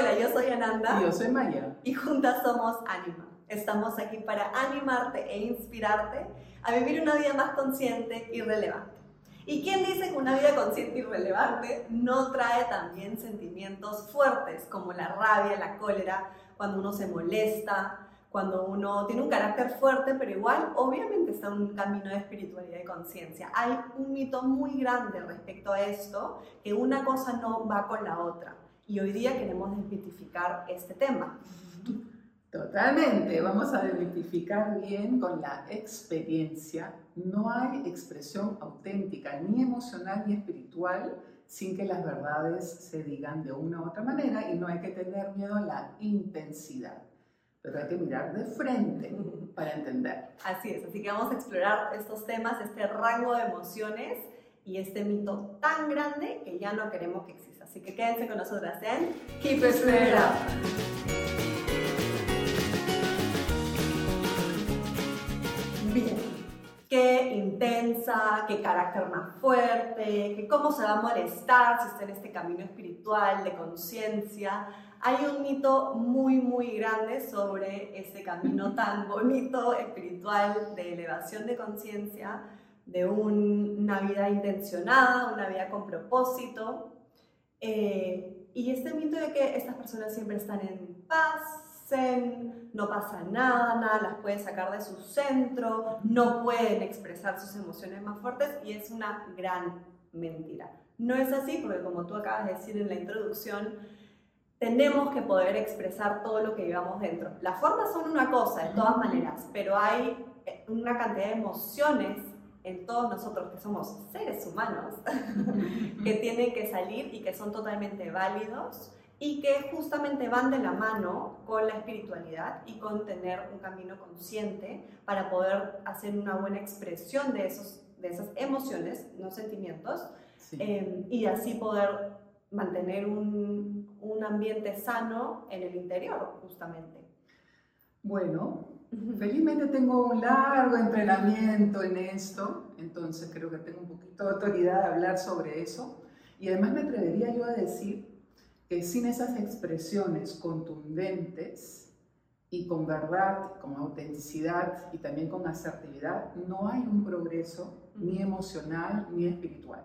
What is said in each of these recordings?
Hola, yo soy Ananda. Y yo soy Maya. Y juntas somos Anima. Estamos aquí para animarte e inspirarte a vivir una vida más consciente y relevante. ¿Y quién dice que una vida consciente y relevante no trae también sentimientos fuertes como la rabia, la cólera, cuando uno se molesta, cuando uno tiene un carácter fuerte, pero igual obviamente está en un camino de espiritualidad y conciencia. Hay un mito muy grande respecto a esto, que una cosa no va con la otra. Y hoy día queremos desmitificar este tema. Totalmente, vamos a desmitificar bien con la experiencia. No hay expresión auténtica, ni emocional ni espiritual, sin que las verdades se digan de una u otra manera y no hay que tener miedo a la intensidad pero hay que mirar de frente para entender. Así es, así que vamos a explorar estos temas, este rango de emociones y este mito tan grande que ya no queremos que exista. Así que quédense con nosotras en Keep It Up. Bien, qué intensa, qué carácter más fuerte, que cómo se va a molestar si está en este camino espiritual de conciencia hay un mito muy, muy grande sobre este camino tan bonito, espiritual, de elevación de conciencia, de una vida intencionada, una vida con propósito. Eh, y este mito de que estas personas siempre están en paz, no pasa nada, nada las puede sacar de su centro, no pueden expresar sus emociones más fuertes y es una gran mentira. No es así porque como tú acabas de decir en la introducción, tenemos que poder expresar todo lo que llevamos dentro. Las formas son una cosa, de todas maneras, pero hay eh, una cantidad de emociones en todos nosotros que somos seres humanos que tienen que salir y que son totalmente válidos y que justamente van de la mano con la espiritualidad y con tener un camino consciente para poder hacer una buena expresión de, esos, de esas emociones, no sentimientos, eh, y así poder mantener un, un ambiente sano en el interior, justamente. Bueno, felizmente tengo un largo entrenamiento en esto, entonces creo que tengo un poquito de autoridad de hablar sobre eso. Y además me atrevería yo a decir que sin esas expresiones contundentes y con verdad, con autenticidad y también con asertividad, no hay un progreso ni emocional ni espiritual.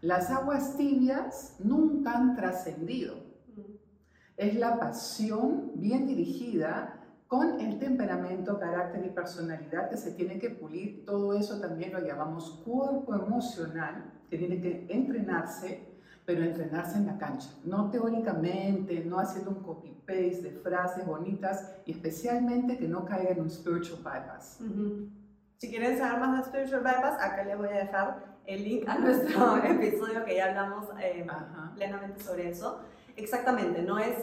Las aguas tibias nunca han trascendido. Es la pasión bien dirigida con el temperamento, carácter y personalidad que se tiene que pulir. Todo eso también lo llamamos cuerpo emocional, que tiene que entrenarse, pero entrenarse en la cancha. No teóricamente, no haciendo un copy-paste de frases bonitas y especialmente que no caiga en un spiritual bypass. Si quieren saber más de spiritual bypass, acá les voy a dejar el link a nuestro episodio que ya hablamos eh, plenamente sobre eso. Exactamente, no es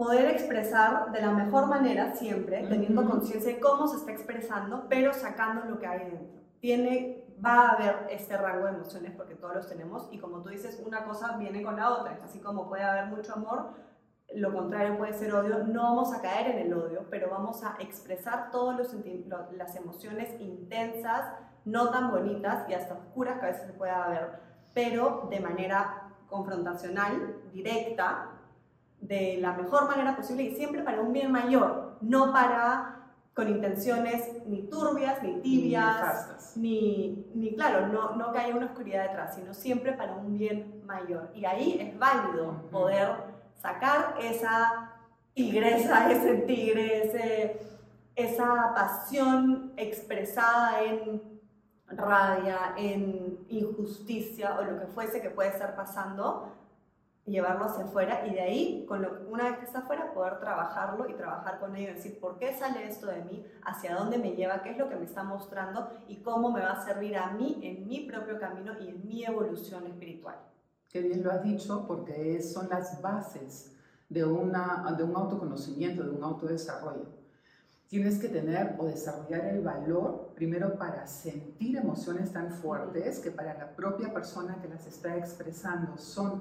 poder expresar de la mejor manera siempre, teniendo conciencia de cómo se está expresando, pero sacando lo que hay dentro. Tiene, va a haber este rango de emociones porque todos los tenemos y como tú dices, una cosa viene con la otra, así como puede haber mucho amor, lo contrario puede ser odio, no vamos a caer en el odio, pero vamos a expresar todas las emociones intensas, no tan bonitas y hasta oscuras que a veces se pueda ver, pero de manera confrontacional, directa, de la mejor manera posible y siempre para un bien mayor, no para con intenciones ni turbias, ni tibias, ni, ni, claro, no, no que haya una oscuridad detrás, sino siempre para un bien mayor. Y ahí es válido poder sacar esa tigresa, ese tigre, esa pasión expresada en rabia, en injusticia o lo que fuese que puede estar pasando, llevarlo hacia afuera y de ahí, con lo, una vez que está afuera, poder trabajarlo y trabajar con ello, decir, ¿por qué sale esto de mí? ¿Hacia dónde me lleva? ¿Qué es lo que me está mostrando? ¿Y cómo me va a servir a mí en mi propio camino y en mi evolución espiritual? Qué bien lo has dicho, porque son las bases de, una, de un autoconocimiento, de un autodesarrollo tienes que tener o desarrollar el valor primero para sentir emociones tan fuertes que para la propia persona que las está expresando son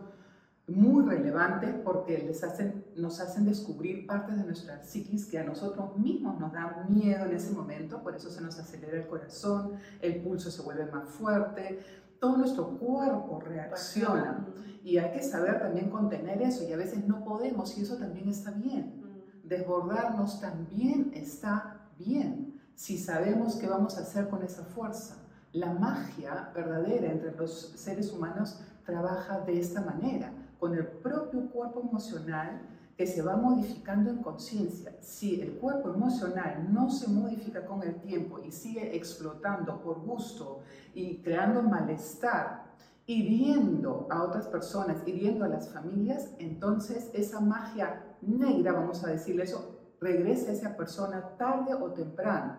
muy relevantes porque les hacen, nos hacen descubrir partes de nuestra psiquis que a nosotros mismos nos dan miedo en ese momento, por eso se nos acelera el corazón, el pulso se vuelve más fuerte, todo nuestro cuerpo reacciona. Y hay que saber también contener eso y a veces no podemos y eso también está bien. Desbordarnos también está bien si sabemos qué vamos a hacer con esa fuerza. La magia verdadera entre los seres humanos trabaja de esta manera, con el propio cuerpo emocional que se va modificando en conciencia. Si el cuerpo emocional no se modifica con el tiempo y sigue explotando por gusto y creando malestar, hiriendo a otras personas, hiriendo a las familias, entonces esa magia negra, vamos a decirle eso, regresa a esa persona tarde o temprano.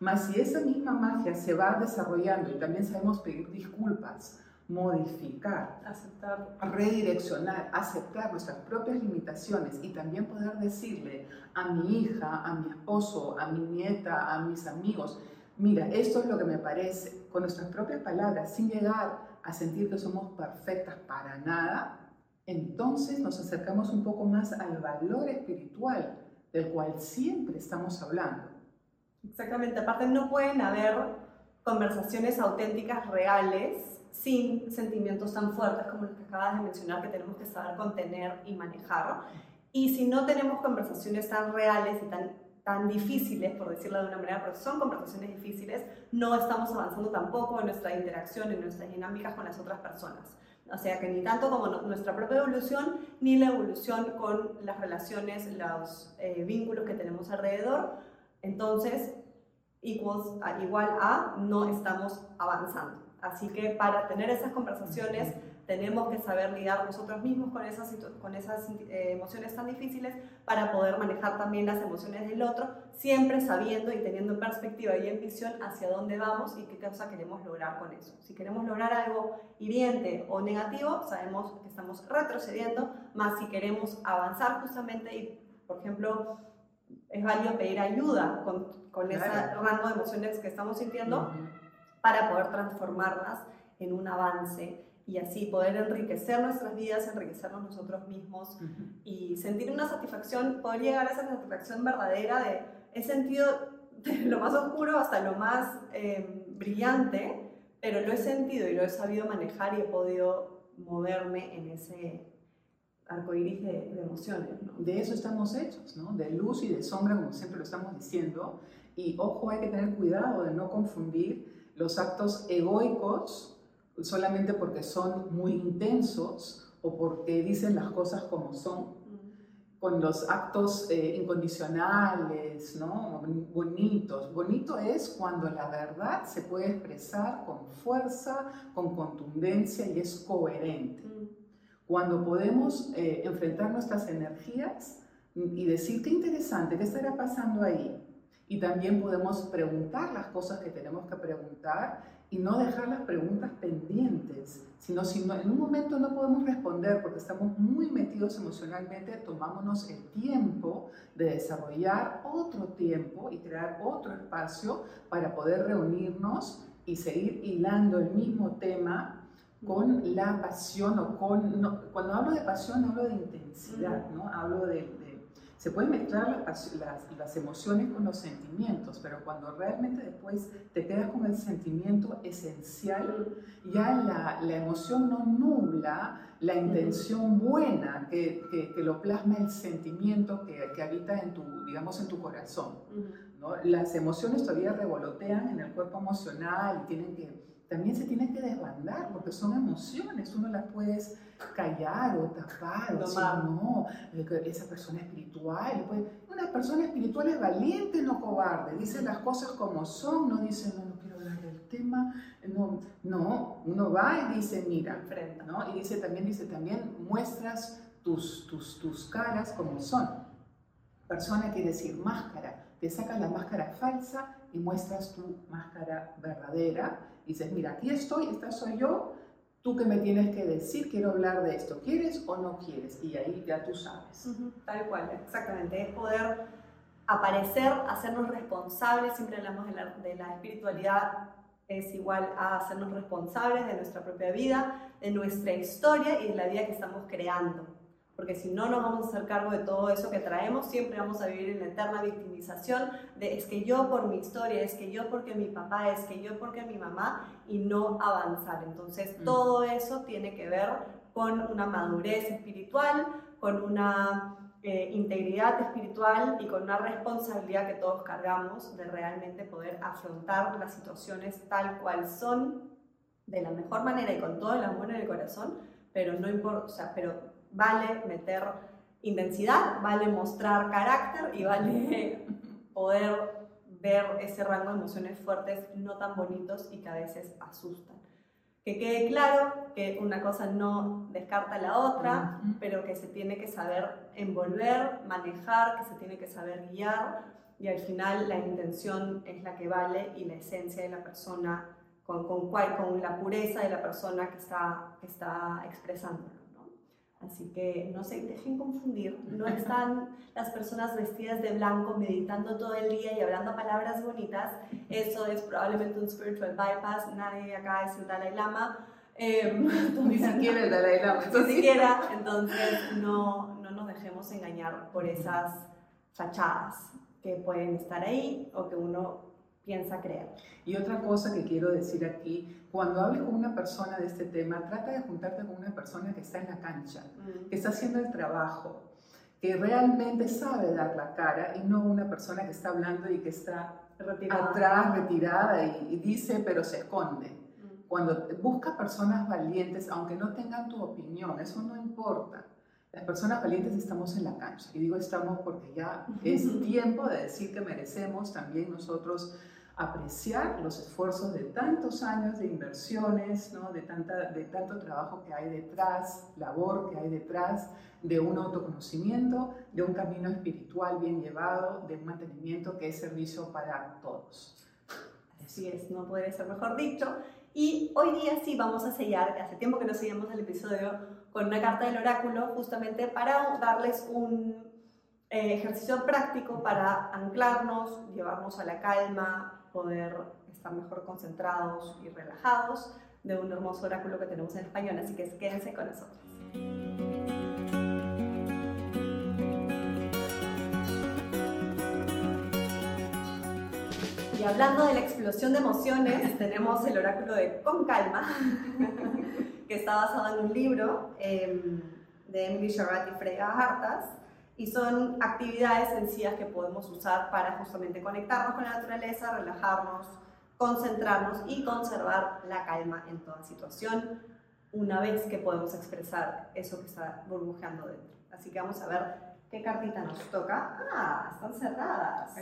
Mas si esa misma magia se va desarrollando y también sabemos pedir disculpas, modificar, aceptar, redireccionar, aceptar nuestras propias limitaciones y también poder decirle a mi hija, a mi esposo, a mi nieta, a mis amigos, mira, esto es lo que me parece, con nuestras propias palabras, sin llegar a sentir que somos perfectas para nada, entonces nos acercamos un poco más al valor espiritual del cual siempre estamos hablando. Exactamente, aparte no pueden haber conversaciones auténticas, reales, sin sentimientos tan fuertes como los que acabas de mencionar que tenemos que saber contener y manejar. Y si no tenemos conversaciones tan reales y tan, tan difíciles, por decirlo de una manera, porque son conversaciones difíciles, no estamos avanzando tampoco en nuestra interacción, en nuestras dinámicas con las otras personas. O sea que ni tanto como nuestra propia evolución, ni la evolución con las relaciones, los eh, vínculos que tenemos alrededor. Entonces, igual a no estamos avanzando. Así que para tener esas conversaciones tenemos que saber lidiar nosotros mismos con esas, con esas eh, emociones tan difíciles para poder manejar también las emociones del otro, siempre sabiendo y teniendo en perspectiva y en visión hacia dónde vamos y qué cosa queremos lograr con eso. Si queremos lograr algo hiriente o negativo, sabemos que estamos retrocediendo, más si queremos avanzar justamente y, por ejemplo, es válido pedir ayuda con, con ese rango de emociones que estamos sintiendo para poder transformarlas en un avance y así poder enriquecer nuestras vidas, enriquecernos nosotros mismos y sentir una satisfacción, poder llegar a esa satisfacción verdadera de he sentido de lo más oscuro hasta lo más eh, brillante, pero lo he sentido y lo he sabido manejar y he podido moverme en ese arco iris de, emociones. De eso estamos hechos, ¿no? de luz y de sombra, como siempre lo estamos diciendo. Y ojo, hay que tener cuidado de no confundir los actos egoicos solamente porque son muy intensos o porque dicen las cosas como son, con los actos eh, incondicionales, ¿no? bonitos. Bonito es cuando la verdad se puede expresar con fuerza, con contundencia y es coherente. Cuando podemos eh, enfrentar nuestras energías y decir, qué interesante, ¿qué estará pasando ahí? Y también podemos preguntar las cosas que tenemos que preguntar y no dejar las preguntas pendientes, sino si en un momento no podemos responder porque estamos muy metidos emocionalmente, tomámonos el tiempo de desarrollar otro tiempo y crear otro espacio para poder reunirnos y seguir hilando el mismo tema con la pasión o con... cuando hablo de pasión hablo de intensidad, ¿no? Hablo de se pueden mezclar las, las, emociones con los sentimientos, pero cuando realmente después te quedas con el sentimiento esencial, ya la, la emoción no nubla la intención buena que, que, lo plasma el sentimiento que, que, habita en tu, digamos, en tu corazón. ¿no? Las emociones todavía revolotean en el cuerpo emocional y tienen que también se tienen que desbandar porque son emociones, tú no las puedes callar o tapar o decir, no, esa persona espiritual, pues, una persona espiritual es valiente, no cobarde, dice las cosas como son, no dice, no, no quiero hablar del tema, no, no, uno va y dice, mira, ¿no? y dice también, dice también, muestras tus, tus, tus caras como son. Persona quiere decir máscara, te sacas la máscara falsa y muestras tu máscara verdadera dices, mira, aquí estoy, esta soy yo, tú que me tienes que decir, quiero hablar de esto, ¿quieres o no quieres? Y ahí ya tú sabes. Tal cual, exactamente, es poder aparecer, hacernos responsables, siempre hablamos de la, de la espiritualidad, es igual a hacernos responsables de nuestra propia vida, de nuestra historia y de la vida que estamos creando. Porque si no nos vamos a hacer cargo de todo eso que traemos, siempre vamos a vivir en la eterna victimización de es que yo por mi historia, es que yo porque mi papá, es que yo porque mi mamá, y no avanzar. Entonces, mm. todo eso tiene que ver con una madurez espiritual, con una eh, integridad espiritual y con una responsabilidad que todos cargamos de realmente poder afrontar las situaciones tal cual son, de la mejor manera y con todo el amor en el corazón, pero no importa, o sea, pero vale meter intensidad, vale mostrar carácter y vale poder ver ese rango de emociones fuertes no tan bonitos y que a veces asustan que quede claro que una cosa no descarta la otra, pero que se tiene que saber envolver, manejar, que se tiene que saber guiar y al final la intención es la que vale y la esencia de la persona, con, con, con la pureza de la persona que está, que está expresando. Así que no se dejen confundir, no están las personas vestidas de blanco meditando todo el día y hablando palabras bonitas, eso es probablemente un spiritual bypass, nadie acá es el Dalai Lama. Em, ni siquiera el Dalai Lama. Ni siquiera, entonces no, no nos dejemos engañar por esas fachadas que pueden estar ahí o que uno piensa creer. Y otra cosa que quiero decir aquí, cuando hables con una persona de este tema, trata de juntarte con una persona que está en la cancha, mm. que está haciendo el trabajo, que realmente sabe dar la cara y no una persona que está hablando y que está atrás, retirada y, dice pero se esconde. Mm. Cuando busca personas valientes, aunque no tengan tu opinión, eso no importa. Las personas valientes estamos en la cancha. Y digo estamos porque ya es tiempo de decir que merecemos también nosotros apreciar los esfuerzos de tantos años de inversiones, ¿no? de, tanta, de tanto trabajo que hay detrás, labor que hay detrás, de un autoconocimiento, de un camino espiritual bien llevado, de un mantenimiento que es servicio para todos. Así es, no puede ser mejor dicho. Y hoy día sí vamos a sellar, hace tiempo que no sellamos el episodio, con una carta del oráculo, justamente para darles un eh, ejercicio práctico para anclarnos, llevarnos a la calma, poder estar mejor concentrados y relajados de un hermoso oráculo que tenemos en español, así que quédense con nosotros. Y hablando de la explosión de emociones, tenemos el oráculo de Con Calma, que está basado en un libro em, de Emily Sharrat y Frega Hartas, y son actividades sencillas que podemos usar para justamente conectarnos con la naturaleza, relajarnos, concentrarnos y conservar la calma en toda situación una vez que podemos expresar eso que está burbujeando dentro. Así que vamos a ver qué cartita nos toca. Ah, están cerradas.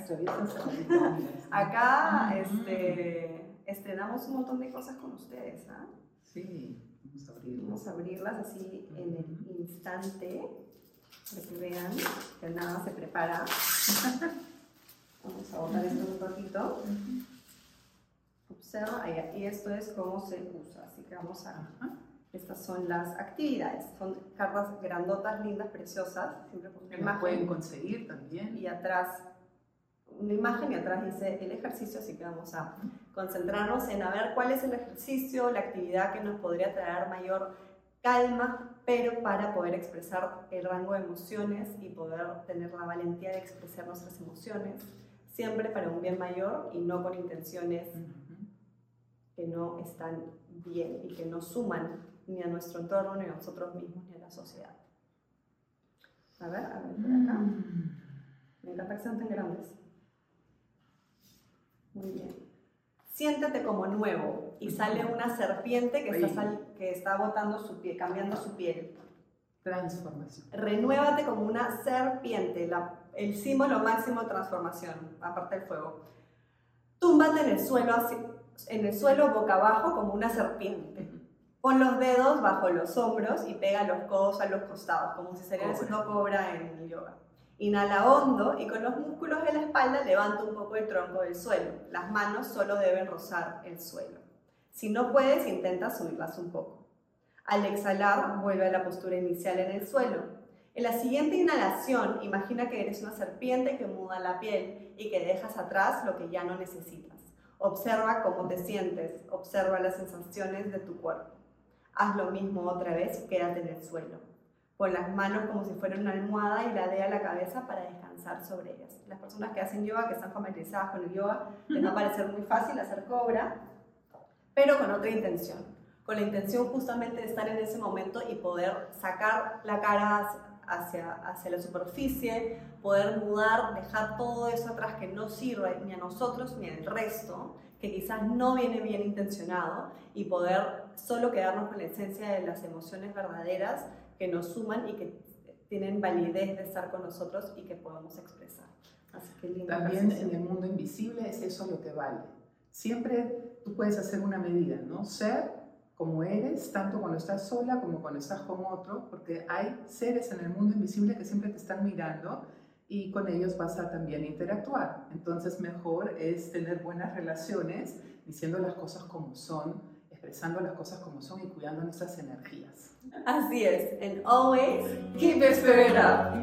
Acá este, estrenamos un montón de cosas con ustedes. ¿ah? Sí, vamos a abrirlas. Vamos a abrirlas así en el instante para que vean que nada se prepara. Vamos a botar esto un poquito. Observa, y esto es cómo se usa. Así que vamos a... Estas son las actividades. Son cartas grandotas, lindas, preciosas. Siempre con una pueden conseguir también. Y atrás una imagen y atrás dice el ejercicio, así que vamos a concentrarnos en a ver cuál es el ejercicio, la actividad que nos podría traer mayor calma, pero para poder expresar el rango de emociones y poder tener la valentía de expresar nuestras emociones, siempre para un bien mayor y no con intenciones que no están bien y que no suman ni a nuestro entorno, ni a nosotros mismos, ni a la sociedad. A ver, a ver, por acá. Mm. Me encanta que sean tan grandes. Muy bien siéntate como nuevo y sale una serpiente que, está, que está botando su piel, cambiando su piel. Transformación. Renuévate como una serpiente, el símbolo máximo de transformación, aparte del fuego. Túmbate en el suelo, así, en el suelo boca abajo como una serpiente. Pon los dedos bajo los hombros y pega los codos a los costados, como si estarían haciendo cobra en el yoga. Inhala hondo y con los músculos de la espalda levanta un poco el tronco del suelo. Las manos solo deben rozar el suelo. Si no puedes, intenta subirlas un poco. Al exhalar, vuelve a la postura inicial en el suelo. En la siguiente inhalación, imagina que eres una serpiente que muda la piel y que dejas atrás lo que ya no necesitas. Observa cómo te sientes, observa las sensaciones de tu cuerpo. Haz lo mismo otra vez, quédate en el suelo. Con las manos como si fuera una almohada y la dé a la cabeza para descansar sobre ellas. Las personas que hacen yoga, que están familiarizadas con el yoga, les va a parecer muy fácil hacer cobra, pero con otra intención, con la intención justamente de estar en ese momento y poder sacar la cara hacia, hacia la superficie, poder mudar, dejar todo eso atrás que no sirve ni a nosotros ni al resto, que quizás no viene bien intencionado, y poder solo quedarnos con la esencia de las emociones verdaderas que nos suman y que tienen validez de estar con nosotros y que podemos expresar. Así que lindo También en el mundo invisible es eso lo que vale. Siempre tú puedes hacer una medida, ¿no? Ser como eres, tanto cuando estás sola como cuando estás con otro, porque hay seres en el mundo invisible que siempre te están mirando y con ellos vas a también interactuar. Entonces mejor es tener buenas relaciones, diciendo las cosas como son, expresando las cosas como son y cuidando nuestras energías. Así es, and always keep your spirit up.